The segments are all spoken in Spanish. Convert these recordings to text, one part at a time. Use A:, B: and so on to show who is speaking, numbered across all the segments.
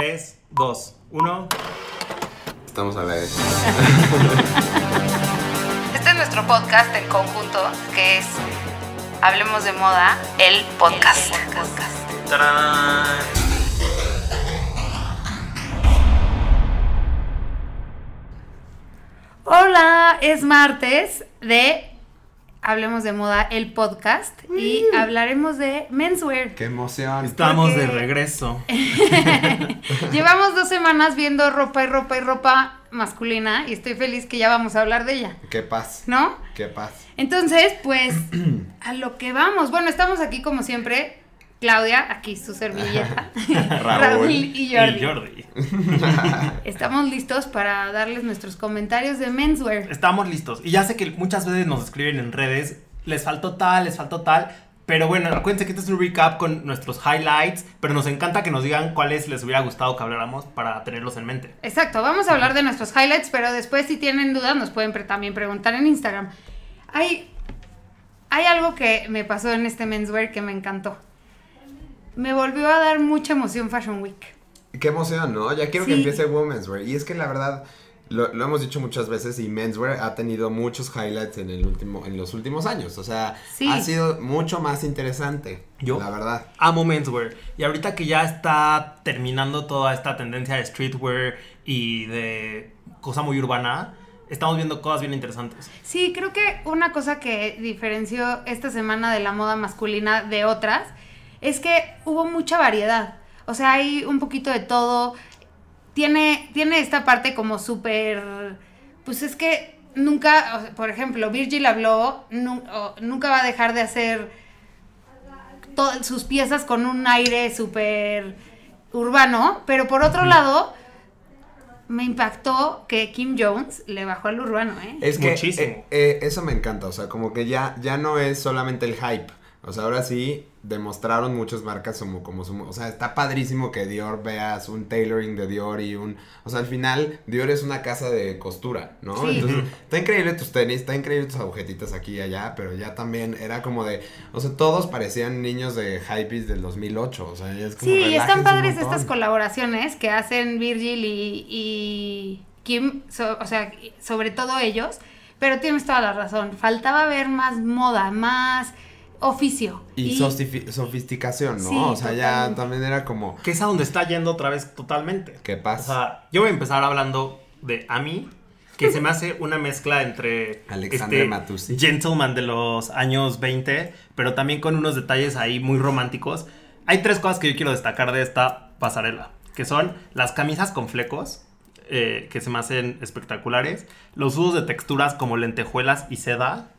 A: 3, 2, 1.
B: Estamos a la vez.
C: Este es nuestro podcast en conjunto, que es Hablemos de Moda, el podcast.
A: ¡Tarán!
D: Hola, es martes de Hablemos de Moda, el podcast, y hablaremos de menswear.
B: ¡Qué emoción!
A: Estamos
D: Porque-
A: de regreso.
D: Llevamos dos semanas viendo ropa y ropa y ropa masculina y estoy feliz que ya vamos a hablar de ella,
B: ¡Qué paz!
D: ¿no?
B: ¡Qué paz!
D: Entonces, pues, a lo que vamos. Bueno, estamos aquí como siempre. Claudia, aquí su servilleta.
B: Raúl.
D: y Jordi.
A: Y Jordi.
D: Estamos listos para darles nuestros comentarios de menswear.
A: Estamos listos. Y ya sé que muchas veces nos escriben en redes, les faltó tal, les faltó tal. Pero bueno, acuérdense que este es un recap con nuestros highlights, pero nos encanta que nos digan cuáles les hubiera gustado que habláramos para tenerlos en mente.
D: Exacto, vamos a hablar de nuestros highlights, pero después si tienen dudas nos pueden pre- también preguntar en Instagram. Hay, hay algo que me pasó en este menswear que me encantó. Me volvió a dar mucha emoción Fashion Week.
B: ¡Qué emoción, ¿no? Ya quiero que empiece Women's Wear. Y es que la verdad, lo, lo hemos dicho muchas veces y Menswear ha tenido muchos highlights en, el último, en los últimos años. O sea,
D: Sí.
B: ha sido mucho más interesante.
A: Yo.
B: La verdad.
A: Amo menswear. Y ahorita que ya está terminando toda esta tendencia de streetwear y de cosa muy urbana, estamos viendo cosas bien interesantes.
D: Sí, creo que una cosa que diferenció esta semana de la moda masculina de otras es que hubo mucha variedad. O sea, hay un poquito de todo. Tiene, tiene esta parte como súper... Pues es que nunca, o sea, por ejemplo, Virgil habló, nu- o- nunca va a dejar de hacer sus piezas con un aire súper urbano, pero por otro lado, me impactó que Kim Jones le bajó al urbano, ¿eh?
B: Es que
A: Muchísimo.
B: eh, eh, eso me encanta, o sea, como que ya, ya no es solamente el hype. O sea, ahora sí demostraron muchas marcas como, como su- o sea, está padrísimo que Dior veas un tailoring de Dior y un, o sea, al final Dior es una casa de costura, ¿no?
D: Sí.
B: Entonces, está increíble tus tenis, está increíble tus agujetitas aquí y allá, pero ya también era como de, o sea, todos parecían niños de hypebeast del 2008, o sea, ya es como
D: Sí, y están padres estas colaboraciones que hacen Virgil y, y Kim, so- o sea, sobre todo ellos, pero tienes toda la razón, faltaba ver más moda, más oficio.
B: Y, sofisticación, ¿no?
D: Sí,
B: o sea, ya también era como,
A: Que es a donde está yendo otra vez totalmente.
B: ¿qué
A: O
B: pasa?
A: sea, yo voy a empezar hablando de Ami, que se me hace una mezcla entre
B: Alexandre Matussi.
A: gentleman de los años 20, pero también con unos detalles ahí muy románticos. Hay tres cosas que yo quiero destacar de esta pasarela, que son las camisas con flecos, eh, que se me hacen espectaculares, los usos de texturas como lentejuelas y seda,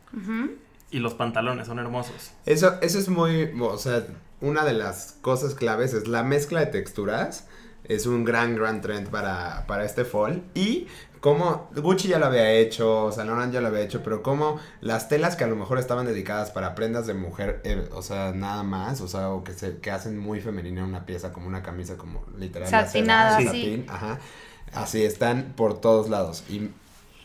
A: y los pantalones son hermosos.
B: Eso, eso es muy, o sea, una de las cosas claves es la mezcla de texturas. Es un gran, gran trend para, para este fall. Y como Gucci ya lo había hecho, Saint Laurent ya lo había hecho, pero como las telas que a lo mejor estaban dedicadas para prendas de mujer, eh, o sea, nada más, o sea, o que, se, que hacen muy femenina una pieza, como una camisa, como literal.
D: Satinada, sí.
B: satín, ajá. Así están por todos lados. Y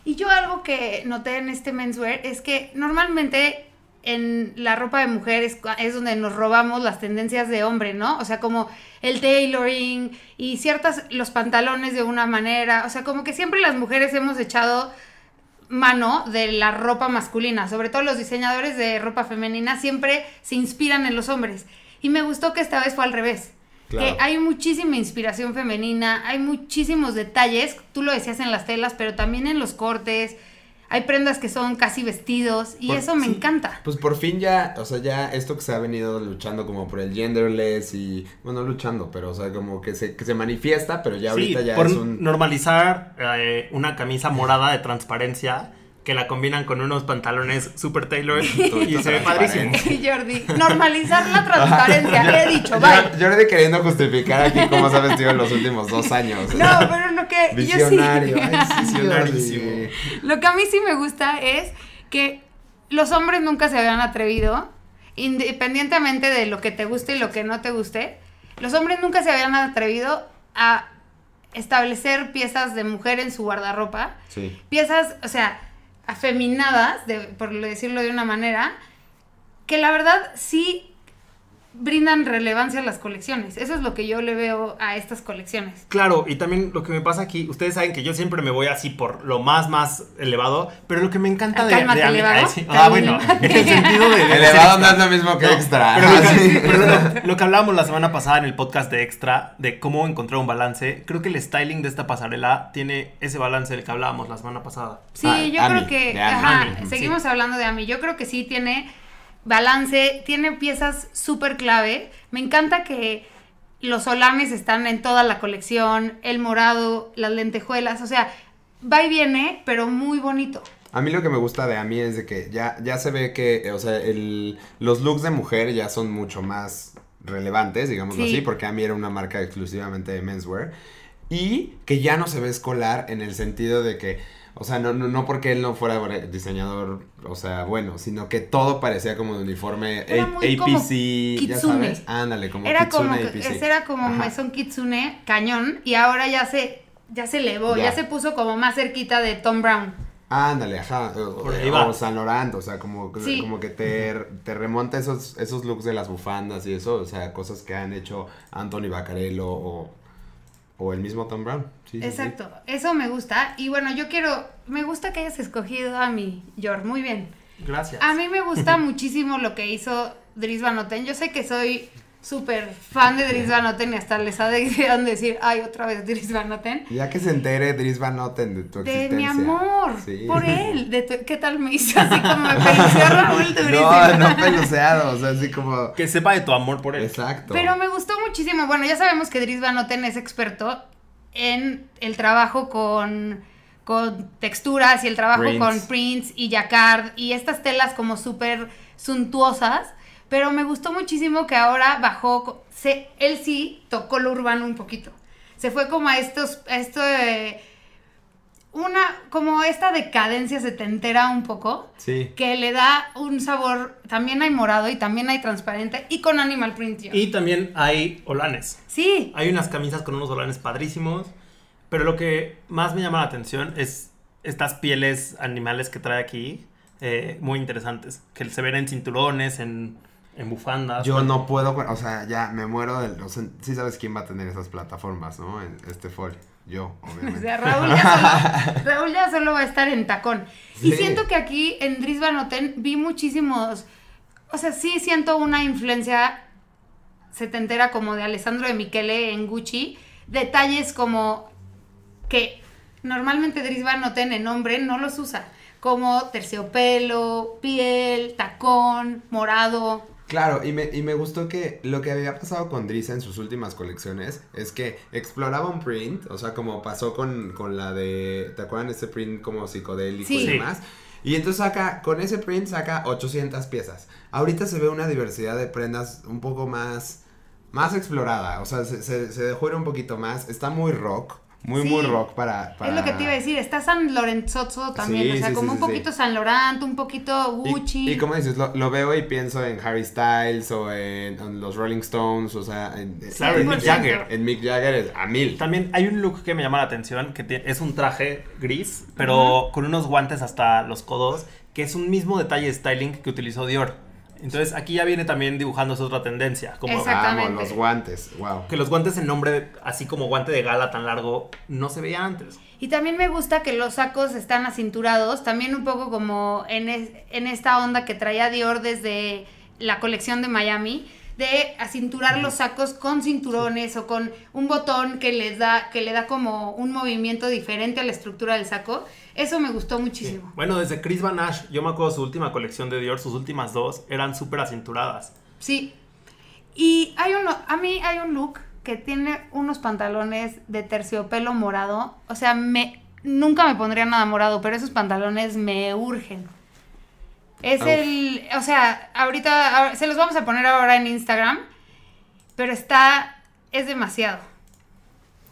D: Y yo algo que noté en este menswear es que normalmente en la ropa de mujer es, cua- es donde nos robamos las tendencias de hombre, ¿no? O sea, como el tailoring y ciertas, los pantalones de una manera, o sea, como que siempre las mujeres hemos echado mano de la ropa masculina, sobre todo los diseñadores de ropa femenina siempre se inspiran en los hombres. Y me gustó que esta vez fue al revés.
B: Claro.
D: Que hay muchísima inspiración femenina, hay muchísimos detalles, tú lo decías en las telas, pero también en los cortes. Hay prendas que son casi vestidos y
B: Por-
D: eso me
B: sí.
D: encanta.
B: Pues por fin ya, o sea, ya esto que se ha venido luchando como por el genderless y, bueno, luchando, pero o sea, como que se, que se manifiesta, pero ya ahorita
A: sí,
B: ya
A: por
B: es un...
A: normalizar eh, una camisa morada de transparencia que la combinan con unos pantalones super tailor y se ve padrísimo.
D: Jordi, normalizar la transparencia, he dicho, bye.
B: Jordi queriendo justificar aquí cómo se ha vestido en los últimos dos años.
D: No, pero lo que
B: Visionario.
D: yo sí.
B: Ay, sí,
A: Visionarísimo.
D: Lo que a mí sí me gusta es que los hombres nunca se habían atrevido, independientemente de lo que te guste y lo que no te guste, los hombres nunca se habían atrevido a establecer piezas de mujer en su guardarropa.
B: Sí.
D: Piezas, o sea, afeminadas, de, por decirlo de una manera, que la verdad sí brindan relevancia a las colecciones. Eso es lo que yo le veo a estas colecciones.
A: Claro, y también lo que me pasa aquí, ustedes saben que yo siempre me voy así por lo más, más elevado, pero lo que me encanta
D: Ah,
A: de,
D: cálmate,
A: de Ami-
D: elevado.
A: Ah, sí. Ah, bueno, en el sentido de...
B: Elevado no es lo mismo que
A: No,
B: extra.
A: Pero, lo que,
B: Sí.
A: pero lo- lo que hablábamos la semana pasada en el podcast de Extra, de cómo encontrar un balance, creo que el styling de esta pasarela tiene ese balance del que hablábamos la semana pasada.
D: Sí,
B: Ah,
D: yo
B: Ami,
D: creo que, ajá,
A: Ami,
D: seguimos
A: sí.
D: hablando de Ami. Yo creo que sí tiene balance, tiene piezas súper clave. Me encanta que los solanes están en toda la colección, el morado, las lentejuelas, o sea, va y viene, pero muy bonito.
B: A mí lo que me gusta de Ami es de que ya, ya se ve que, eh, o sea, el, los looks de mujer ya son mucho más relevantes, digámoslo
D: Sí.
B: así, porque Ami era una marca exclusivamente de menswear. Y que ya no se ve escolar en el sentido de que, o sea, no, no, no porque él no fuera diseñador, o sea, bueno, sino que todo parecía como de uniforme
D: Era
B: A-
D: muy como
B: APC, ya
D: kitsune.
B: sabes. Ándale, como
D: Era
B: Kitsune
D: como, que-
B: APC.
D: ese era como
B: Ajá.
D: Maison Kitsune, cañón, y ahora ya se, ya se elevó, ya.
B: Ya.
D: se puso como más cerquita de Tom Brown.
B: Ándale, ajá. O,
A: Por ahí
B: o. San Laurent, o sea, como,
D: Sí.
B: como que te, te remonta esos, esos looks de las bufandas y eso, o sea, cosas que han hecho Anthony Baccarello o, o el mismo Tom Brown. Sí, sí, sí.
D: Exacto, eso me gusta. Y bueno, yo quiero, me gusta que hayas escogido a mi Yor, muy bien.
A: Gracias.
D: A mí me gusta muchísimo lo que hizo Dries Van Noten. Yo sé que soy súper fan de Dries Van Noten y hasta les ha de de decir, ay, otra vez Dries Van Noten.
B: Ya que se entere Dries Van Noten de tu
D: De
B: existencia.
D: mi amor,
B: Sí.
D: por él. De tu- ¿Qué tal me hizo? Así como me pareció Raúl.
B: No, no peluceado, o sea, así como...
A: Que sepa de tu amor por él.
B: Exacto.
D: Pero me gustó muchísimo. Bueno, ya sabemos que Dries Van Noten es experto en el trabajo con, con texturas y el trabajo
B: Prints.
D: con prints y jacquard y estas telas como súper suntuosas. Pero me gustó muchísimo que ahora bajó, se, él sí tocó lo urbano un poquito. Se fue como a estos, a esto de- una, como esta decadencia setentera un poco
B: Sí.
D: que le da un sabor, también hay morado y también hay transparente y con animal print. yo.
A: Y también hay olanes.
D: Sí,
A: Hay unas camisas con unos olanes padrísimos. Pero lo que más me llama la atención es estas pieles animales que trae aquí. eh, muy interesantes. Que se ven en cinturones, en, en bufandas.
B: Yo no puedo, o sea, ya me muero del... O sea, sí sabes quién va a tener esas plataformas, ¿no? En este fall. Yo,
D: o
B: obviamente.
D: sea, Raúl ya, solo, Raúl ya solo va a estar en tacón. Y siento que aquí en Dries Van Noten vi muchísimos, o sea, sí siento una influencia setentera como de Alessandro de Michele en Gucci, detalles como que normalmente Dries Van Noten en hombre no los usa, como terciopelo, piel, tacón, morado.
B: Claro, y me, y me gustó que lo que había pasado con Dries en sus últimas colecciones es que exploraba un print, o sea, como pasó con, con la de, ¿te acuerdan ese print como psicodélico
D: Sí.
B: y demás? Y entonces saca, con ese print saca 800 piezas. Ahorita se ve una diversidad de prendas un poco más, más explorada, o sea, se, se, se dejó ir un poquito más, está muy rock, muy,
D: Sí.
B: muy rock para, para...
D: Es lo que te iba a decir, está San Lorenzozzo también,
B: Sí,
D: o sea,
B: sí,
D: como
B: sí,
D: un
B: sí,
D: poquito. San Laurent, un poquito
B: Y-
D: Gucci.
B: Y, como dices, lo, lo veo y pienso en Harry Styles o en, en los Rolling Stones, o sea, en,
A: Claro, en Mick
D: 100%.
A: Jagger.
B: en Mick Jagger es a mil.
A: También hay un look que me llama la atención, que tie- es un traje gris, pero con unos guantes hasta los codos, que es un mismo detalle de styling que utilizó Dior. Entonces aquí ya viene también dibujándose otra tendencia, como.
D: Exactamente.
B: Vamos, los guantes, wow.
A: que los guantes en nombre, así como guante de gala tan largo, no se veía antes.
D: Y también me gusta que los sacos están acinturados, también un poco como en, es- en esta onda que traía Dior desde la colección de Miami, de acinturar los sacos con cinturones o con un botón que les da, que le da como un movimiento diferente a la estructura del saco. Eso me gustó muchísimo.
A: Bueno, desde Chris Van Ash, yo me acuerdo su última colección de Dior, sus últimas dos, eran súper acinturadas.
D: Sí. Y hay uno, a mí hay un look que tiene unos pantalones de terciopelo morado. O sea, me nunca me pondría nada morado, pero esos pantalones me urgen. Es
B: Uf.
D: el, o sea, ahorita se los vamos a poner ahora en Instagram, pero está, es demasiado.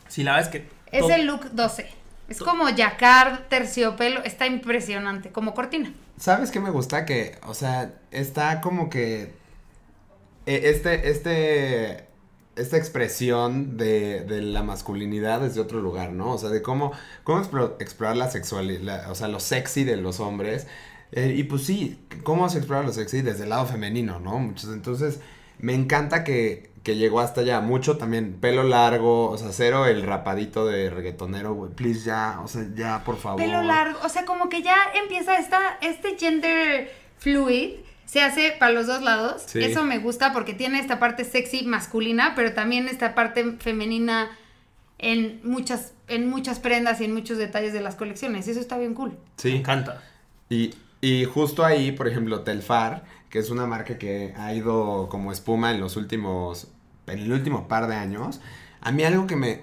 A: Si la ves que...
D: Es el look 12. Es como jacquard, terciopelo, está impresionante, como cortina.
B: ¿Sabes qué me gusta? Que, o sea, está como que eh, este, este, esta expresión de, la masculinidad desde otro lugar, ¿no? O sea, de cómo, cómo explo- explorar la sexualidad, o sea, lo sexy de los hombres. Eh, y pues sí, cómo se explora lo sexy desde el lado femenino, ¿no? Muchos, entonces, me encanta que, que llegó hasta allá. Mucho también, pelo largo, o sea, cero el rapadito de reggaetonero, güey. Please, ya, o sea, ya, por favor.
D: Pelo largo, o sea, como que ya empieza esta, este gender fluid. Se hace para los dos lados.
B: Sí.
D: Eso me gusta porque tiene esta parte sexy masculina, pero también esta parte femenina en muchas, en muchas prendas y en muchos detalles de las colecciones. Eso está bien cool.
A: Me
B: Sí.
A: encanta.
B: Y, y justo ahí, por ejemplo, Telfar, que es una marca que ha ido como espuma en los últimos, en el último par de años, a mí algo que me,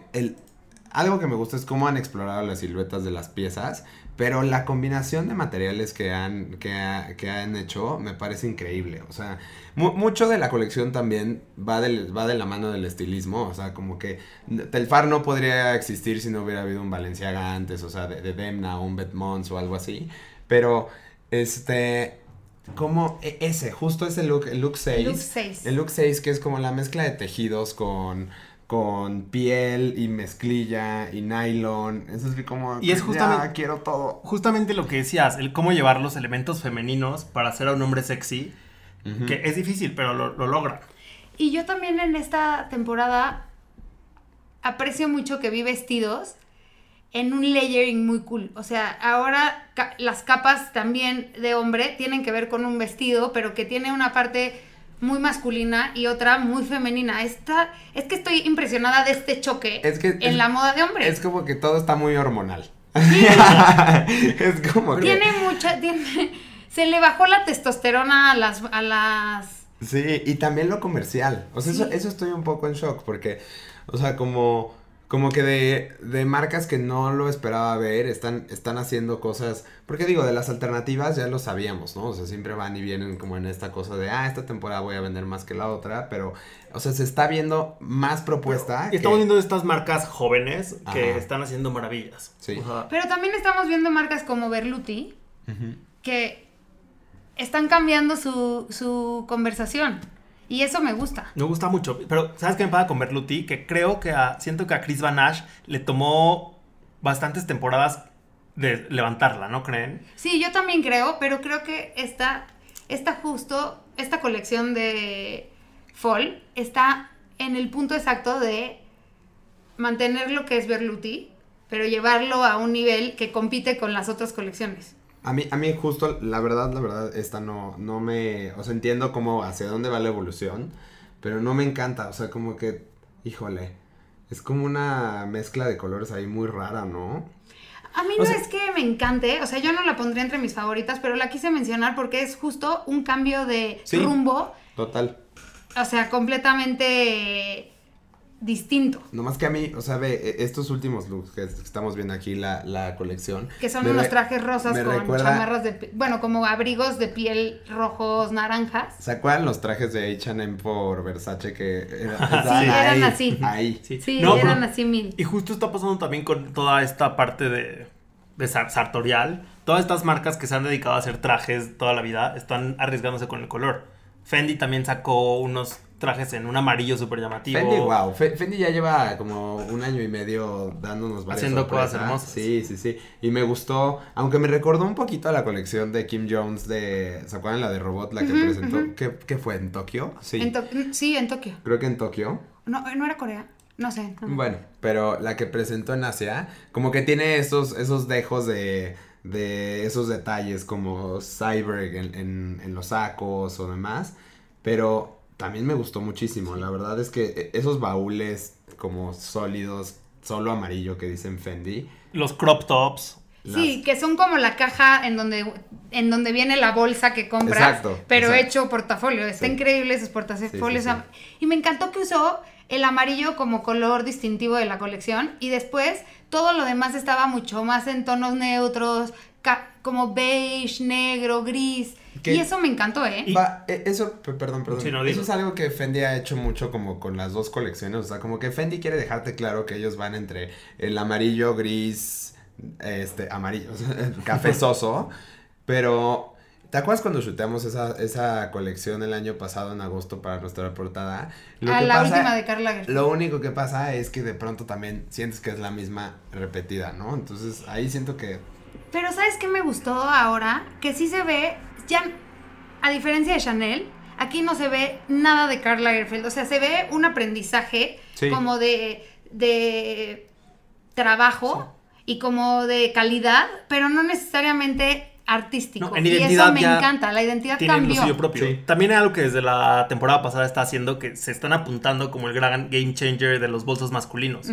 B: algo que me gusta es cómo han explorado las siluetas de las piezas, pero la combinación de materiales que han, que, que han hecho me parece increíble. O sea, mu- mucho de la colección también va, va de la mano del estilismo. O sea, como que Telfar no podría existir si no hubiera habido un Balenciaga antes, o sea, de, de Demna un Betmons o algo así. Pero, este, como e- ese, justo ese look, el look 6.
D: Look seis.
B: El look 6 que es como la mezcla de tejidos con, con piel y mezclilla y nylon. Eso es como,
A: Y es
B: ya
A: justamente-
B: quiero todo.
A: Justamente lo que decías, el cómo llevar los elementos femeninos para hacer a un hombre sexy, que es difícil, pero lo, lo logran.
D: Y yo también en esta temporada aprecio mucho que vi vestidos en un layering muy cool. O sea, ahora ca- las capas también de hombre tienen que ver con un vestido, pero que tiene una parte muy masculina y otra muy femenina. Esta, es que estoy impresionada de este choque
B: Es que-
D: en
B: es-
D: la moda de hombre.
B: Es como que todo está muy hormonal. es como que...
D: Tiene mucha, tiene, se le bajó la testosterona a las, a las
B: Sí, y también lo comercial. O sea, eso, eso estoy un poco en shock porque, o sea, como, como que de, de marcas que no lo esperaba ver, están, están haciendo cosas, porque digo, de las alternativas ya lo sabíamos, ¿no? O sea, siempre van y vienen como en esta cosa de, ah, esta temporada voy a vender más que la otra, pero, o sea, se está viendo más propuesta.
A: Y estamos
B: que-
A: viendo estas marcas jóvenes que
B: Ajá.
A: están haciendo maravillas.
B: Sí.
A: O sea,
D: Pero también estamos viendo marcas como Berluti que están cambiando su, su conversación. Y eso me gusta.
A: me gusta mucho. Pero, ¿sabes qué me pasa con Berluti? Que creo que a, siento que a Chris Van Ash le tomó bastantes temporadas de levantarla, ¿no creen?
D: Sí, yo también creo, pero creo que esta, esta justo, esta colección de Fall está en el punto exacto de mantener lo que es Berluti, pero llevarlo a un nivel que compite con las otras colecciones.
B: A mí, a mí justo, la verdad, la verdad, esta no, no me, o sea, entiendo cómo, hacia dónde va la evolución, pero no me encanta, o sea, como que, híjole, es como una mezcla de colores ahí muy rara, ¿no?
D: A mí
B: O
D: no
B: sea-
D: es que me encante, o sea, yo no la pondría entre mis favoritas, pero la quise mencionar porque es justo un cambio de
B: Sí.
D: rumbo,
B: Total.
D: o sea, completamente distinto.
B: Nomás que a mí, o sea, ve, e- estos últimos looks que es- que estamos viendo aquí, la, la colección.
D: Que son unos trajes rosas con
B: recuerda-
D: chamarras de... Bueno, como abrigos de piel rojos, naranjas.
B: ¿Se acuerdan los trajes de H&M por Versace que era-
A: Sí,
D: eran
B: ahí,
D: así.
B: Ahí.
A: Sí,
D: Sí,
A: No,
D: eran
A: pero-
D: así mil.
A: Y justo está pasando también con toda esta parte de, de sar- sartorial. Todas estas marcas que se han dedicado a hacer trajes toda la vida están arriesgándose con el color. Fendi también sacó unos trajes en un amarillo súper llamativo.
B: Fendi, wow. Fe- Fendi ya lleva como un año y medio dándonos varias
A: Haciendo cosas
B: sorpresas.
A: hermosas.
B: Sí, sí, sí. Y me gustó, aunque me recordó un poquito a la colección de Kim Jones de, ¿se acuerdan la de Robot, la que presentó?
D: ujú.
B: ¿Qué, qué fue? ¿En Tokio? Sí.
D: En To- sí, en Tokio.
B: Creo que en Tokio.
D: No, no era Corea. No sé. no.
B: Bueno, pero la que presentó en Asia, como que tiene esos, esos dejos de, de esos detalles como cyber en, en, en los sacos o demás, pero también me gustó muchísimo, la verdad es que esos baúles como sólidos, solo amarillo que dicen Fendi.
A: Los crop tops.
D: Sí, que son como la caja en donde, en donde viene la bolsa que compras,
B: Exacto,
D: pero
B: exacto.
D: hecho portafolio. Está
B: Sí.
D: increíble esos portafolios.
B: Sí, sí, sí.
D: Y me encantó que usó el amarillo como color distintivo de la colección y después todo lo demás estaba mucho más en tonos neutros, como beige, negro, gris.
B: ¿Qué?
D: Y eso me encantó, ¿eh?
B: Va, e- eso, pe- perdón, perdón.
A: Sí, no,
B: eso es algo que Fendi ha hecho mucho como con las dos colecciones. O sea, como que Fendi quiere dejarte claro que ellos van entre el amarillo, gris, este, amarillo, cafezoso. pero, ¿te acuerdas cuando chuteamos esa, esa colección el año pasado en agosto para nuestra portada? Lo
D: A
B: que
D: la
B: pasa-
D: última de Karl Lagerfeld.
B: Lo único que pasa es que de pronto también sientes que es la misma repetida, ¿no? Entonces ahí siento que
D: Pero ¿sabes qué me gustó ahora? Que sí se ve, ya, a diferencia de Chanel, aquí no se ve nada de Karl Lagerfeld. O sea, se ve un aprendizaje
B: Sí.
D: como de, de trabajo y como de calidad, pero no necesariamente artístico.
A: No, en
D: y
A: identidad
D: eso me
A: ya
D: encanta, la identidad cambió.
A: lo suyo propio.
B: Sí.
A: También es algo que desde la temporada pasada está haciendo que se están apuntando como el gran game changer de los bolsos masculinos.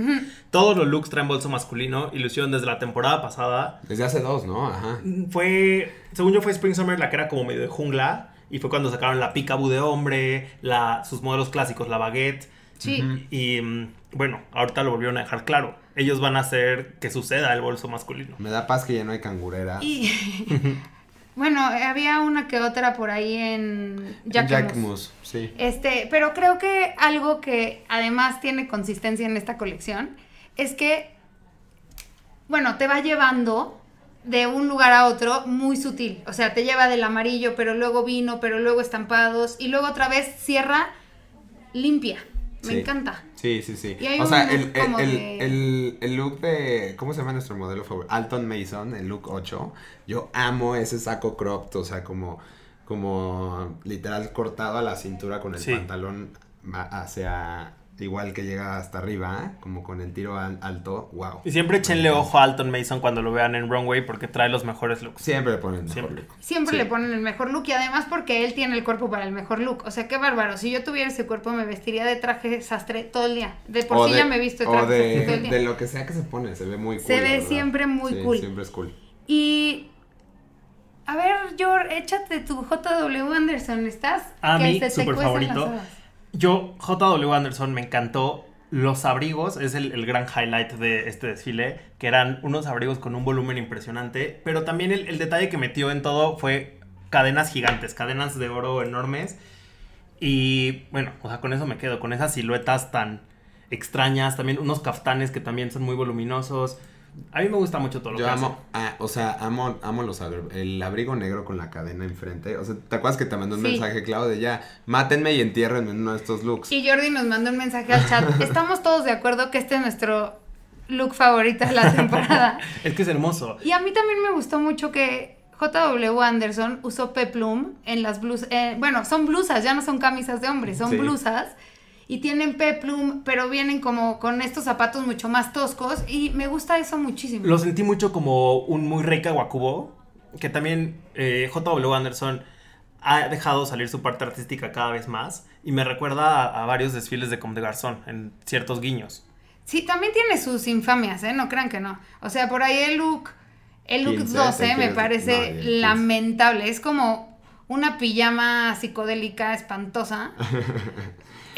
A: Todos los looks traen bolso masculino y lo hicieron desde la temporada pasada.
B: Desde hace dos, ¿no? Ajá.
A: Fue, según yo, fue Spring Summer la que era como medio de jungla. Y fue cuando sacaron la Picaboo de hombre, la, sus modelos clásicos, la baguette.
D: Sí.
A: Y mm, bueno, ahorita lo volvieron a dejar claro. Ellos van a hacer que suceda el bolso masculino.
B: Me da paz que ya no hay cangureras.
D: Y bueno, había una que otra por ahí en Jacquemus.
B: Jacquemus, sí.
D: Este, pero creo que algo que además tiene consistencia en esta colección es que, bueno, te va llevando de un lugar a otro muy sutil. O sea, te lleva del amarillo, pero luego vino, pero luego estampados y luego otra vez cierra limpia. Me
B: Sí.
D: encanta.
B: Sí, sí, sí. O sea, el, el, el,
D: de-
B: el- el look de. ¿Cómo se llama nuestro modelo favorito? Alton Mason, el look 8. Yo amo ese saco cropped, o sea, como. Como literal cortado a la cintura con el
A: Sí.
B: pantalón hacia. Igual que llega hasta arriba, como con el tiro al- alto. ¡Wow!
A: Y siempre échenle ojo a Alton Mason cuando lo vean en Runway porque trae los mejores looks.
B: Siempre le ponen mejor
A: Siempre.
B: look.
D: Siempre
B: Sí.
D: le ponen el mejor look y además porque él tiene el cuerpo para el mejor look. O sea, qué bárbaro. Si yo tuviera ese cuerpo me vestiría de traje sastre todo el día. De por
B: O
D: sí
B: de-
D: ya me he visto de
B: o
D: traje sastre todo
B: de,
D: el día.
B: de lo que sea que se pone, se ve muy cool.
D: Se ve
B: verdad.
D: siempre muy
B: Sí,
D: cool.
B: Siempre es cool.
D: Y a ver, George, échate tu JW Anderson, ¿estás?
A: A
D: Que
A: mí,
D: se te
A: súper favorito.
D: las habas.
A: Yo, JW Anderson, me encantó. Los abrigos es el, el gran highlight de este desfile, que eran unos abrigos con un volumen impresionante, pero también el, el detalle que metió en todo fue cadenas gigantes, cadenas de oro enormes. Y bueno, o sea, con eso me quedo, con esas siluetas tan extrañas, también unos kaftanes que también son muy voluminosos. A mí me gusta mucho todo lo
B: Yo
A: que
B: amo, ah, o sea, amo, amo los el abrigo negro con la cadena enfrente. O sea, ¿te acuerdas que te mandó un
D: Sí.
B: mensaje, Clau, de ya, mátenme y entiérrenme en uno de estos looks?
D: Y Jordi nos mandó un mensaje al chat. Estamos todos de acuerdo que este es nuestro look favorito de la temporada.
A: hace. Es que es hermoso.
D: Y a mí también me gustó mucho que JW Anderson usó peplum en las blusas. bueno, son blusas, ya no son camisas de hombres, son
B: Sí.
D: blusas. Y tienen peplum, pero vienen como con estos zapatos mucho más toscos. Y me gusta eso muchísimo.
A: Lo sentí mucho como un muy rey Kawakubo, que también eh, J.W. Anderson ha dejado salir su parte artística cada vez más y me recuerda a, a varios desfiles de Comme de Garzón en ciertos guiños.
D: Sí, también tiene sus infamias, ¿eh? No crean que no. O sea, por ahí el look, el look
B: 15,
D: 12 me parece
B: No, 15.
D: lamentable. Es como una pijama psicodélica espantosa.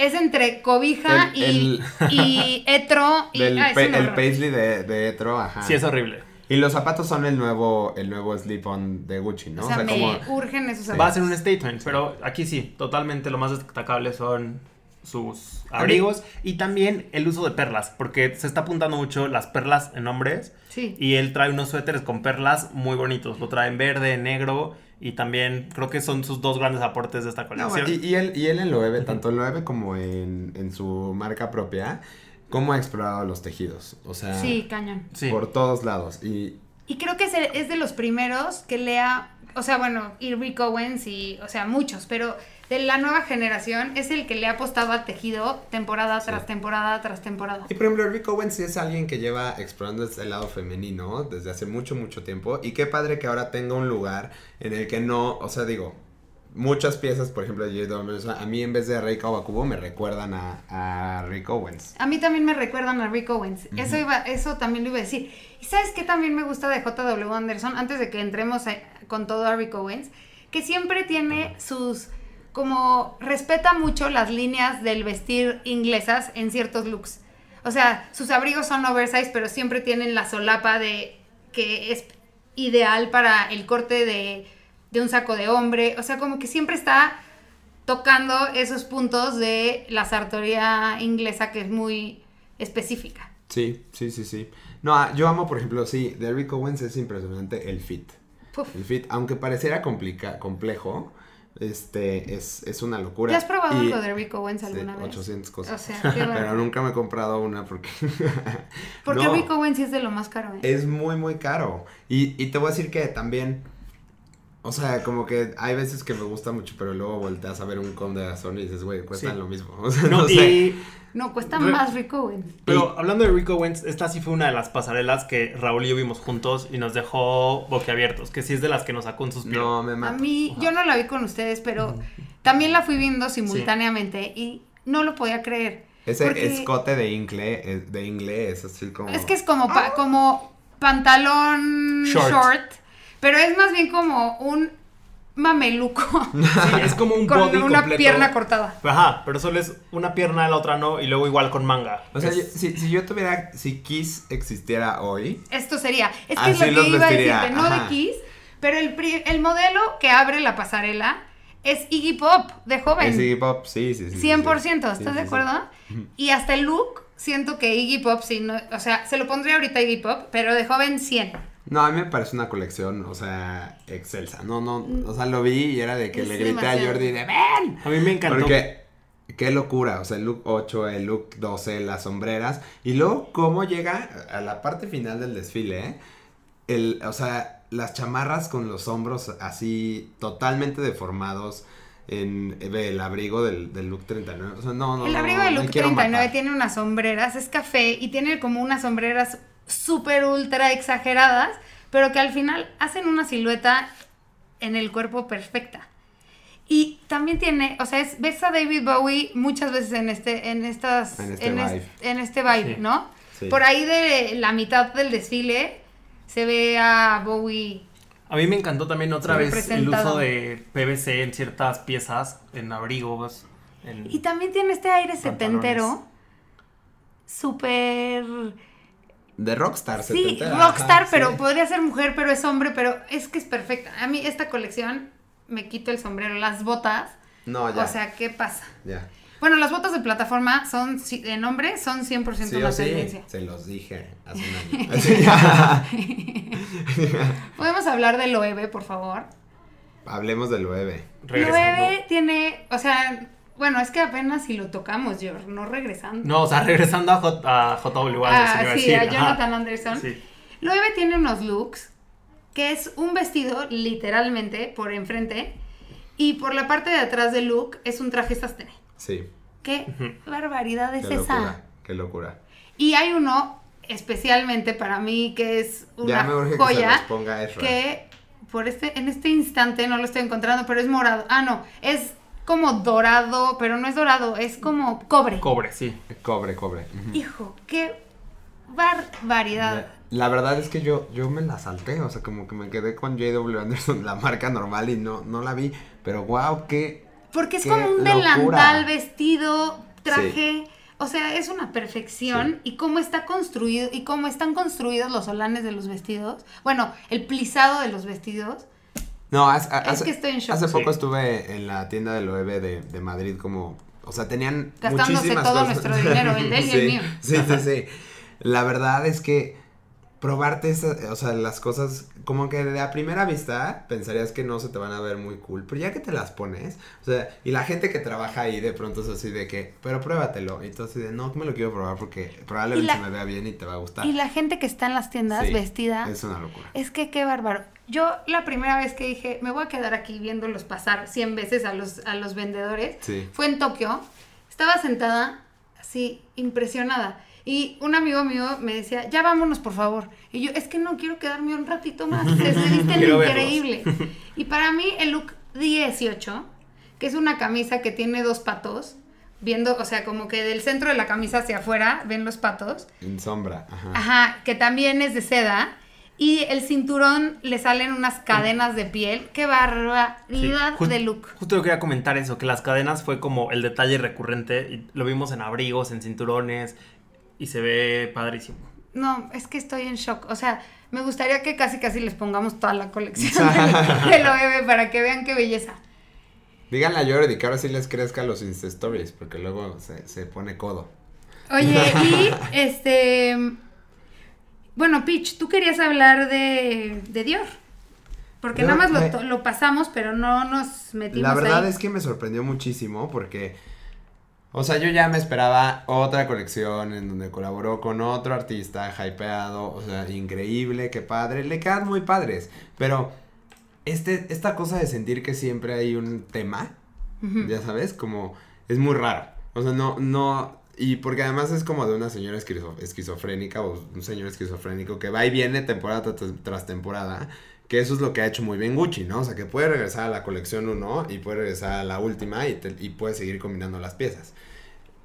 D: es entre cobija
B: El-
D: y, y hetro. Y,
B: Del
D: ah,
B: el
D: horror.
B: paisley de, de Etro, ajá.
A: Sí, es horrible.
B: Y los zapatos son el nuevo, el nuevo slip-on de Gucci, ¿no?
D: O sea, me
B: como...
D: urgen esos
A: Va a
D: zapatos.
A: ser un statement, pero aquí sí, totalmente lo más destacable son sus abrigos y también el uso de perlas, porque se está apuntando mucho las perlas en hombres
D: Sí.
A: y él trae unos suéteres con perlas muy bonitos, lo trae en verde, en negro y también creo que son sus dos grandes aportes de esta
B: No,
A: colección.
B: y, y él, y él en Loewe, tanto en Loewe como en, en su marca propia, cómo ha explorado los tejidos. O sea,
D: Sí, cañón.
A: Sí.
B: por todos lados. Y
D: Y creo que es, el- es de los primeros que lea, o sea, bueno, y Rick Owens y, o sea, muchos, pero de la nueva generación es el que le ha apostado al tejido temporada tras temporada tras temporada.
B: Y por ejemplo, Rick Owens sí es alguien que lleva explorando este lado femenino desde hace mucho, mucho tiempo. Y qué padre que ahora tenga un lugar en el que no, o sea, digo, muchas piezas, por ejemplo, de a mí en vez de Rey Kawakubo me recuerdan a, a Rick Owens.
D: A mí también me recuerdan a Rick Owens. Eso iba, eso también lo iba a decir. ¿Y sabes qué también me gusta de JW Anderson? Antes de que entremos a- con todo a Rick Owens, que siempre tiene sus como respeta mucho las líneas del vestir inglesas en ciertos looks. O sea, sus abrigos son oversize, pero siempre tienen la solapa de que es ideal para el corte de, de un saco de hombre. O sea, como que siempre está tocando esos puntos de la sartoría inglesa que es muy específica.
B: Sí, sí, sí, sí. No, ah, yo amo, por ejemplo, sí, de Rick Owens es impresionante el fit.
D: Puf.
B: El fit, aunque pareciera complica complejo, este, es, es una locura.
D: ¿Ya has probado
B: Y-
D: algo de Rick Owens
B: Sí,
D: alguna vez?
B: 800 cosas.
D: O sea, qué
B: Pero nunca me he comprado una porque...
D: Porque
B: No,
D: Rick Owens es de lo más caro, ¿eh?
B: Es muy, muy caro. Y, y te voy a decir que también O sea, como que hay veces que me gusta mucho, pero luego volteas a ver un con de Azón y dices, güey, cuestan
A: Sí.
B: lo mismo. O sea,
A: No,
B: no, sé.
D: No, cuesta
A: Re-
D: más Rico Owens.
A: pero hablando de Rico Wentz, esta sí fue una de las pasarelas que Raúl y yo vimos juntos y nos dejó boquiabiertos, que sí es de las que nos sacó un suspiro.
B: No, me
D: A
B: mata.
D: mí, yo no la vi con ustedes, pero también la fui viendo simultáneamente y no lo podía creer.
B: Ese
D: porque-
B: escote de ingle, eh, de ingle es así como...
D: Es que es como, pa- como pantalón
A: Short.
D: short. pero es más bien como un mameluco
A: Sí, es como un
D: con
A: body
D: una
A: completo.
D: pierna cortada.
A: Ajá, pero solo es una pierna, la otra no, y luego igual con manga.
B: O sea,
A: Es-
B: yo- si, si yo tuviera, si Kiss existiera hoy,
D: Esto sería, es que
B: Así
D: es lo
B: los
D: que iba a
B: vestiría,
D: decirte, no de. Kiss, pero el, el modelo que abre la pasarela es Iggy Pop, de joven.
B: es Iggy Pop, sí, sí, sí. sí,
D: 100%,
B: sí.
D: ¿estás
B: Sí,
D: de
B: sí, sí.
D: acuerdo? Y hasta el look, siento que Iggy Pop, sí, no, o sea, se lo pondría ahorita a Iggy Pop, pero de joven 100.
B: No, a mí me parece una colección, o sea, excelsa. No, no, o sea, lo vi y era de que
D: Es
B: le grité a. Jordi de ¡Ven!
A: A mí me encantó.
B: Porque, qué locura, o sea, el look 8, el look 12, las sombreras. Y luego, cómo llega a la parte final del desfile, ¿eh? El, o sea, las chamarras con los hombros así totalmente deformados en el abrigo del, del look 39. O sea, no, no,
D: el abrigo
B: no,
D: de
B: me
D: look
B: quiero
D: 39
B: matar.
D: tiene unas sombreras, es café y tiene como unas sombreras súper ultra exageradas, pero que al final hacen una silueta en el cuerpo perfecta. Y también tiene, o sea, es, ves a David Bowie muchas veces en este, en estas,
B: En este
D: es-
B: vibe.
D: en este vibe,
A: Sí.
D: ¿no?
B: Sí.
D: Por ahí de la mitad del desfile se ve a Bowie.
A: A mí me encantó también otra vez el uso de PVC en ciertas piezas, en abrigos. En...
D: Y también tiene este aire
A: Pantalones.
D: setentero, súper...
B: De Rockstar,
D: Sí,
B: 70,
D: rockstar,
B: ajá,
D: pero
B: sí.
D: podría ser mujer, pero es hombre, pero es que es perfecta. A mí esta colección me quito el sombrero, las botas,
B: No, ya.
D: o sea, ¿qué pasa?
B: ya.
D: Bueno, las botas de plataforma son, en hombre, son 100%
B: Sí
D: una
B: sí,
D: tendencia.
B: se los dije hace un año. Así, ya.
D: ¿Podemos hablar de Loewe, por favor?
B: Hablemos del 9.
A: regresando.
D: Loewe tiene, o sea, bueno, es que apenas si lo tocamos, George, no regresando.
A: No, o sea, regresando a, J a JW Anderson,
D: Ah,
A: a
D: sí,
A: decir,
D: a
A: ajá.
D: Jonathan Anderson.
A: Sí.
D: Loewe tiene unos looks que es un vestido literalmente por enfrente y por la parte de atrás del look es un traje sastre.
B: Sí,
D: ¿Qué barbaridad es
B: qué
D: esa?
B: locura, qué locura.
D: Y hay uno especialmente para mí que es
B: Ya
D: una
B: me urge que se
D: joya
B: Ezra.
D: que por este en este instante no lo estoy encontrando, pero es morado. Ah, no, es como dorado, pero no es dorado, es como cobre.
A: Cobre, sí.
B: Cobre, cobre.
D: Hijo, qué barbaridad.
B: La verdad es que yo, yo me la salté, o sea, como que me quedé con JW Anderson, la marca normal, y no, no la vi. Pero wow, qué.
D: Porque es
B: Qué
D: como un
B: locura.
D: delantal, vestido, traje. O sea, es una perfección. Y cómo está construido, y cómo están construidos los solanes de los vestidos. Bueno, el plisado de los vestidos.
B: No, hace, hace-
D: que estoy en shock.
B: hace
A: Sí.
B: poco estuve en la tienda de Loewe de, de Madrid, como. O sea, tenían.
D: Gastándose
B: muchísimas
D: todo
B: cosas.
D: nuestro dinero, el de él y el mío.
B: Sí, sí, sí. La verdad es que probarte esas, o sea, las cosas, como que de a primera vista pensarías que no se te van a ver muy cool, pero ya que te las pones, o sea, y la gente que trabaja ahí de pronto es así de que, pero pruébatelo, y tú así de, no, me lo quiero probar porque probablemente
D: la-
B: me vea bien y te va a gustar.
D: Y la gente que está en las tiendas
B: Sí,
D: vestida.
B: Es una locura.
D: Es que qué bárbaro. Yo la primera vez que dije, me voy a quedar aquí viéndolos pasar 100 veces a los, a los vendedores,
B: Sí.
D: fue en Tokio. Estaba sentada así, impresionada. Y un amigo mío me decía, ya vámonos por favor. Y yo, es que no quiero quedarme un ratito más. Se, visten
A: verlos.
D: increíble. Y para mí el look 18, que es una camisa que tiene dos patos, viendo, o sea, como que del centro de la camisa hacia afuera, ven los patos.
B: En sombra, ajá.
D: Ajá, que también es de seda. Y el cinturón le salen unas cadenas de piel. ¡Qué barbaridad
A: Sí,
D: de look!
A: Justo yo quería comentar eso, que las cadenas fue como el detalle recurrente. Y lo vimos en abrigos, en cinturones. Y se ve padrísimo.
D: No, es que estoy en shock. O sea, me gustaría que casi casi les pongamos toda la colección de, de Loewe para que vean qué belleza.
B: Díganle a Jordi que ahora sí les crezca los Insta Stories, porque luego se, se pone codo.
D: Oye, y este... Bueno, Peach, tú querías hablar de, de Dior. Porque nada más lo,
B: me-
D: to- lo pasamos, pero no nos metimos
B: La verdad
D: ahí.
B: es que me sorprendió muchísimo porque, o sea, yo ya me esperaba otra colección en donde colaboró con otro artista hypeado, o sea, increíble, qué padre, le quedan muy padres, pero este, esta cosa de sentir que siempre hay un tema, ya sabes, como es muy raro. O sea, no, no, y porque además es como de una señora esquizo- esquizofrénica o un señor esquizofrénico que va y viene temporada tras temporada, que eso es lo que ha hecho muy bien Gucci, ¿no? O sea, que puede regresar a la colección 1 y puede regresar a la última y, te- y puede seguir combinando las piezas.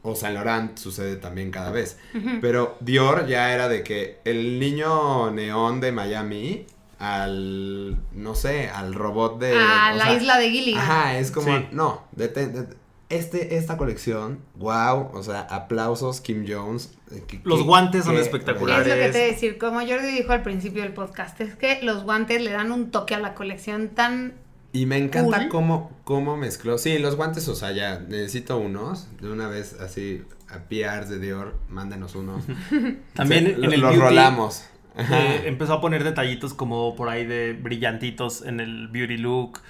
B: O Saint Laurent sucede también cada vez. Pero Dior ya era de que el niño neón de Miami al, no sé, al robot de...
D: a
B: o
D: la
B: sea,
D: isla de Gilligan.
B: Ajá, es como,
A: Sí.
B: no, detén- det- este, esta colección, wow, o sea, aplausos Kim Jones. eh, que-
A: Los
B: que-
A: guantes son espectaculares.
D: Es lo que te voy a decir, como Jordi dijo al principio del podcast, es que los guantes le dan un toque a la colección tan...
B: Y me encanta
D: Cool.
B: cómo, cómo mezcló. Sí, los guantes, o sea, ya necesito unos. De una vez, así, a PRs de Dior, mándenos unos.
A: También
B: Sí,
A: en
B: lo-
A: el
B: los
A: beauty,
B: rolamos.
A: Eh, empezó a poner detallitos como por ahí de brillantitos en el beauty look.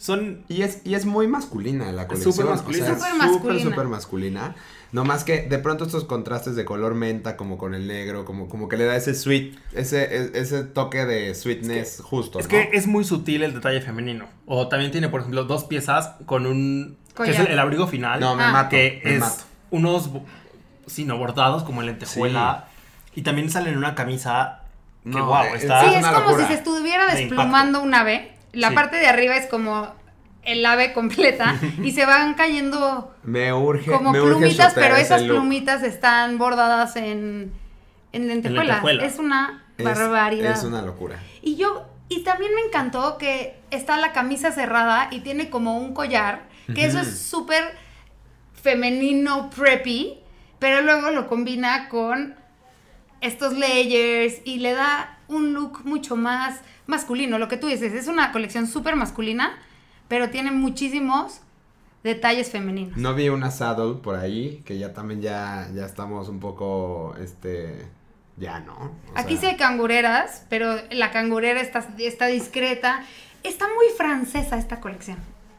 A: Son
B: Y es, y es muy masculina la colección.
A: Súper
B: o
A: masculina.
B: sea,
D: Súper
B: súper,
D: masculina.
B: No más que de pronto estos contrastes de color menta, como con el negro, como, como que le da ese sweet, ese, ese toque de sweetness justo.
A: Es
B: ¿no?
A: que es muy sutil el detalle femenino. O también tiene, por ejemplo, dos piezas con un... que es el, abrigo final.
B: No, me
D: Ah.
B: mato.
A: que
B: me
A: es
B: mato.
A: unos... bo- Sí, no, bordados como en lentejuela. Y también sale en una camisa que,
B: No,
A: wow,
B: eh,
A: está...
D: sí,
B: es
D: es
B: una
D: como
B: locura.
D: si se estuviera
A: De
D: desplumando un ave. La
A: Sí.
D: parte de arriba es como el ave completa y se van cayendo
B: Me urge.
D: como
B: me
D: plumitas, pero esas plumitas están bordadas en, en lentejuela.
A: lentejuela.
D: Es una
B: Es-
D: barbaridad.
B: Es una locura.
D: Y yo, y también me encantó que está la camisa cerrada y tiene como un collar, que eso es súper femenino, preppy, pero luego lo combina con estos layers y le da un look mucho más masculino. Lo que tú dices, es una colección súper masculina, pero tiene muchísimos detalles femeninos.
B: No vi una saddle por ahí, que ya también ya, ya estamos un poco, este, ya, ¿no? O
D: Aquí sí hay cangureras, pero la cangurera está, está discreta. Está muy francesa esta colección.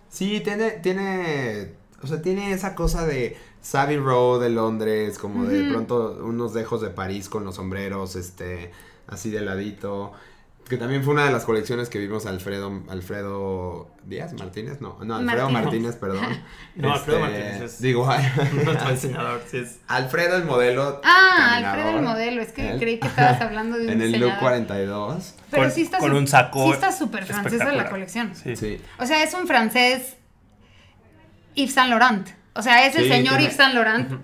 B: Sí, tiene, tiene, o sea, tiene esa cosa de Savvy Row de Londres, como de pronto unos dejos de París con los sombreros, este, así de ladito. Que también fue una de las colecciones que vimos Alfredo, Alfredo Díaz Martínez, no, no, Alfredo
D: Martínez.
B: Martínez, perdón.
A: No, Alfredo
B: Este,
A: Martínez es-
B: Digo,
A: Nuestro diseñador, sí es...
B: Alfredo el modelo.
D: Ah, Alfredo el modelo. Es que
B: él.
D: creí que estabas hablando de un
B: En el look
D: diseñador.
B: 42.
D: Pero
A: con,
D: sí está
A: con un saco
D: Sí está súper francesa la
A: espectacular.
D: colección.
A: Sí.
B: Sí.
D: O sea, es un francés Yves Saint Laurent. O sea, es el
B: Sí,
D: señor
B: tiene-
D: Yves Saint Laurent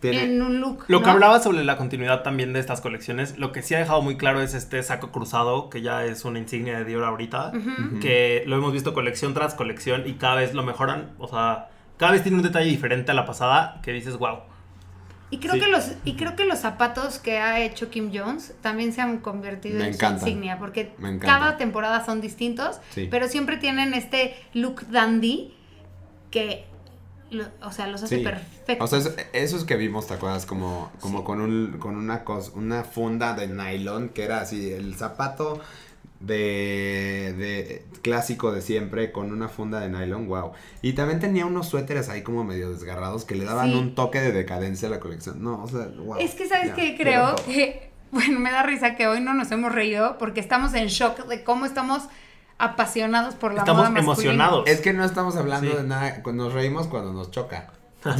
B: Tiene,
D: en un look.
A: Lo que hablaba sobre la continuidad también de estas colecciones, lo que sí ha dejado muy claro es este saco cruzado, que ya es una insignia de Dior ahorita, que lo hemos visto colección tras colección y cada vez lo mejoran, o sea, cada vez tiene un detalle diferente a la pasada que dices, wow.
D: Y creo,
A: Sí.
D: que los, y creo que los zapatos que ha hecho Kim Jones también se han convertido
B: Me
D: en su insignia, porque cada temporada son distintos,
B: Sí.
D: pero siempre tienen este look dandy que, lo- o sea, los hace
B: Sí.
D: perfectos.
B: O sea, eso- esos que vimos, ¿te acuerdas? Como, como con un, con una cosa, una funda de nylon que era así, el zapato de, de clásico de siempre con una funda de nylon, wow. Y también tenía unos suéteres ahí como medio desgarrados que le daban
D: Sí.
B: un toque de decadencia a la colección. No, o sea, wow.
D: Es que, ¿sabes
B: Ya,
D: qué?
B: quiero
D: Creo que, bueno, me da risa que hoy no nos hemos reído porque estamos en shock de cómo estamos apasionados por la
A: Estamos
D: moda masculina.
A: emocionados.
B: Es que no estamos hablando
A: Sí.
B: de nada, nos reímos cuando nos choca.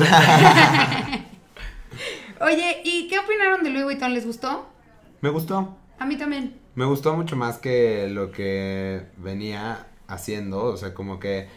D: Oye, ¿y qué opinaron de Louis Vuitton? ¿Les gustó?
B: Me gustó.
D: A mí también.
B: Me gustó mucho más que lo que venía haciendo, o sea, como que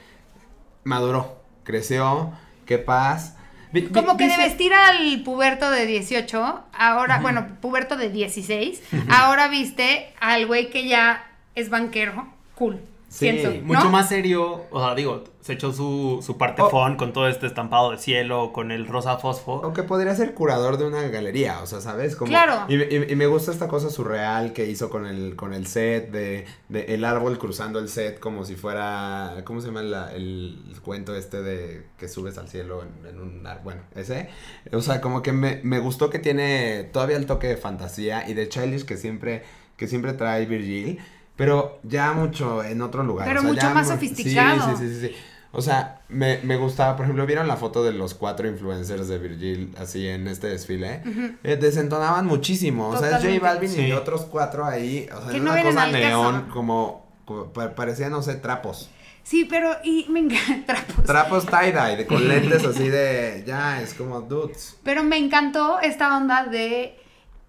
B: maduró, creció, qué paz. Vi- vi-
D: Como que de
B: dice-
D: vestir al puberto de 18, ahora, bueno, puberto de 16, ahora viste al güey que ya es banquero, cool.
B: Sí,
D: siento, ¿no?
A: Mucho más serio, o sea, digo, se echó su, su parte
B: Oh.
A: fun con todo este estampado de cielo, con el rosa fosfo.
B: O que podría ser curador de una galería, o sea, ¿sabes? Como,
D: Claro.
B: Y, y- y me gusta esta cosa surreal que hizo con el, con el set, de, de el árbol cruzando el set como si fuera, ¿cómo se llama la- el, el cuento este de que subes al cielo en, en un árbol? Bueno, ese. O sea, como que me, me gustó que tiene todavía el toque de fantasía y de childish que siempre, que siempre trae Virgil, pero ya mucho en otro lugar.
D: Pero
B: o sea,
D: mucho
B: ya
D: más sofisticado.
B: Sí, sí, sí, sí, sí. O sea, me, me gustaba, por ejemplo, ¿vieron la foto de los cuatro influencers de Virgil así en este desfile? Eh, desentonaban muchísimo. O sea, es J. Balvin y otros cuatro ahí. O sea,
D: Que
B: es
D: no
B: una cosa neón, como co- pa- parecía, no sé, trapos.
D: Sí, pero y me encanta trapos.
B: Trapos tie-dye, de- con lentes así de, ya, es como dudes.
D: Pero me encantó esta onda de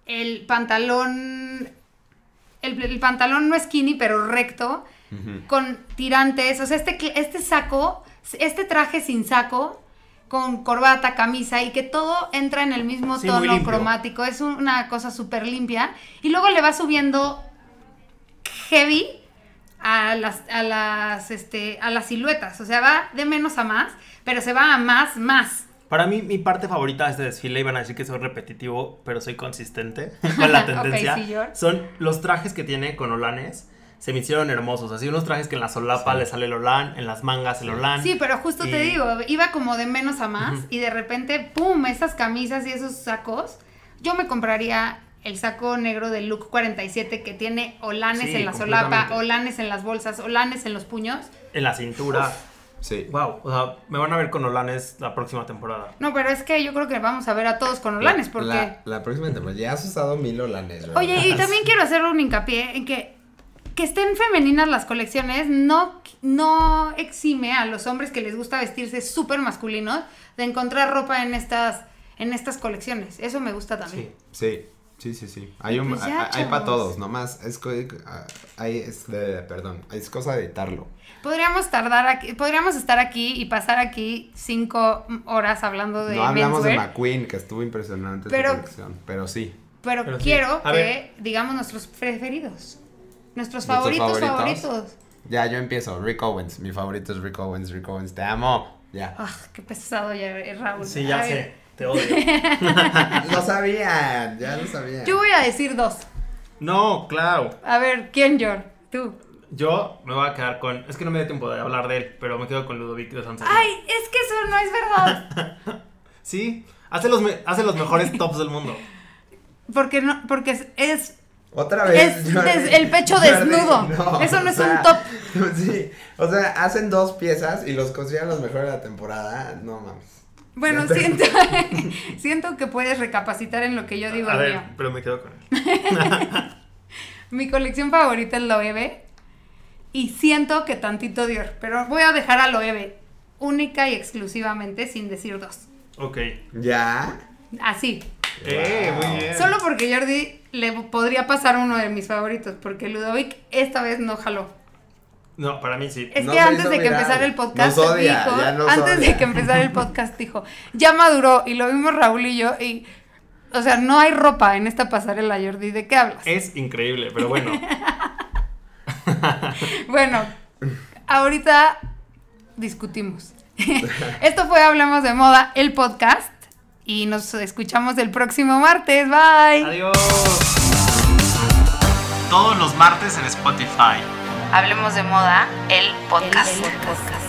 D: el pantalón. El, el pantalón no skinny, pero recto, con tirantes. O sea, este, este saco, este traje sin saco, con corbata, camisa, y que todo entra en el mismo
A: Sí,
D: tono cromático. Es una cosa súper limpia. Y luego le va subiendo heavy a las, a las, este, a las siluetas. O sea, va de menos a más, pero se va a más, más.
A: Para mí, mi parte favorita de este desfile, iban a decir que soy repetitivo, pero soy consistente con la tendencia.
D: sí, George.
A: son los trajes que tiene con olanes. Se me hicieron hermosos. Así unos trajes que en la solapa le sale el olán, en las mangas el olán.
D: Sí, pero justo te
A: Y-
D: digo, iba como de menos a más y de repente, ¡pum! Esas camisas y esos sacos. Yo me compraría el saco negro del Look 47 que tiene olanes
A: Sí,
D: en la solapa, olanes en las bolsas, olanes en los puños.
A: En la cintura.
B: Sí.
A: Wow, o sea, me van a ver con olanes la próxima temporada.
D: No, pero es que yo creo que vamos a ver a todos con olanes porque...
B: La, la próxima temporada, ya has usado mil olanes, ¿verdad?
D: Oye, y también quiero hacer un hincapié en que que estén femeninas las colecciones no, no exime a los hombres que les gusta vestirse súper masculinos de encontrar ropa en estas, en estas colecciones. Eso me gusta también.
A: Sí.
B: Sí, sí, sí, sí. Hay, un,
D: Pues ya,
B: hay, para todos, nomás. Es, ah, hay, es de- perdón, es cosa de editarlo.
D: Podríamos tardar aquí, podríamos estar aquí y pasar aquí cinco horas hablando de
B: no hablamos de McQueen, que estuvo impresionante
D: Pero-
B: su colección, pero sí.
D: pero, quiero que
A: ver.
D: digamos nuestros preferidos, nuestros
B: ¿Nuestros
D: favoritos,
B: favoritos?
D: favoritos.
B: Ya, yo empiezo. Rick Owens. Mi favorito es Rick Owens. Rick Owens, te amo. Ya.
D: Ah, qué pesado ya, eh, Raúl.
A: Sí, ya
D: A
A: sé. Te odio.
B: lo sabían, ya lo sabían.
D: Yo voy a decir dos.
A: No, claro.
D: A ver, ¿quién, George? Tú.
A: Yo me voy a quedar con. Es que no me dio tiempo de hablar de él, pero me quedo con Ludovic de
D: Ay, es que eso no es verdad.
A: Sí, hace los, me- hace los mejores tops del mundo.
D: Porque no, porque es, es-
B: Otra vez.
D: Es
B: Jordi.
D: el pecho
B: Jordi,
D: desnudo. Eso no es un top.
B: Sí, o sea, hacen dos piezas y los consideran los mejores de la temporada. No mames.
D: Bueno, siento, siento que puedes recapacitar en lo que yo digo
A: A ver,
D: mío.
A: pero me quedo con él.
D: Mi colección favorita es Loewe. Y siento que tantito Dior. Pero voy a dejar a Loewe única y exclusivamente sin decir dos.
A: Ok.
B: ¿Ya?
D: Así.
A: Eh, muy bien.
D: Solo porque Jordi le podría pasar uno de mis favoritos. Porque Ludovic esta vez no jaló.
A: No, para mí sí.
D: Es
B: No
D: que antes de que empezara el podcast
B: odia,
D: dijo, antes
B: odia.
D: de que empezara el podcast dijo, ya maduró y lo vimos Raúl y yo y o sea, no hay ropa en esta pasarela, Jordi, ¿de qué hablas?
A: Es increíble, pero bueno.
D: Bueno, ahorita discutimos. Esto fue Hablamos de Moda, el podcast y nos escuchamos el próximo martes. Bye.
A: Adiós. Todos los martes en Spotify.
C: Hablemos de moda, el podcast.
D: El podcast.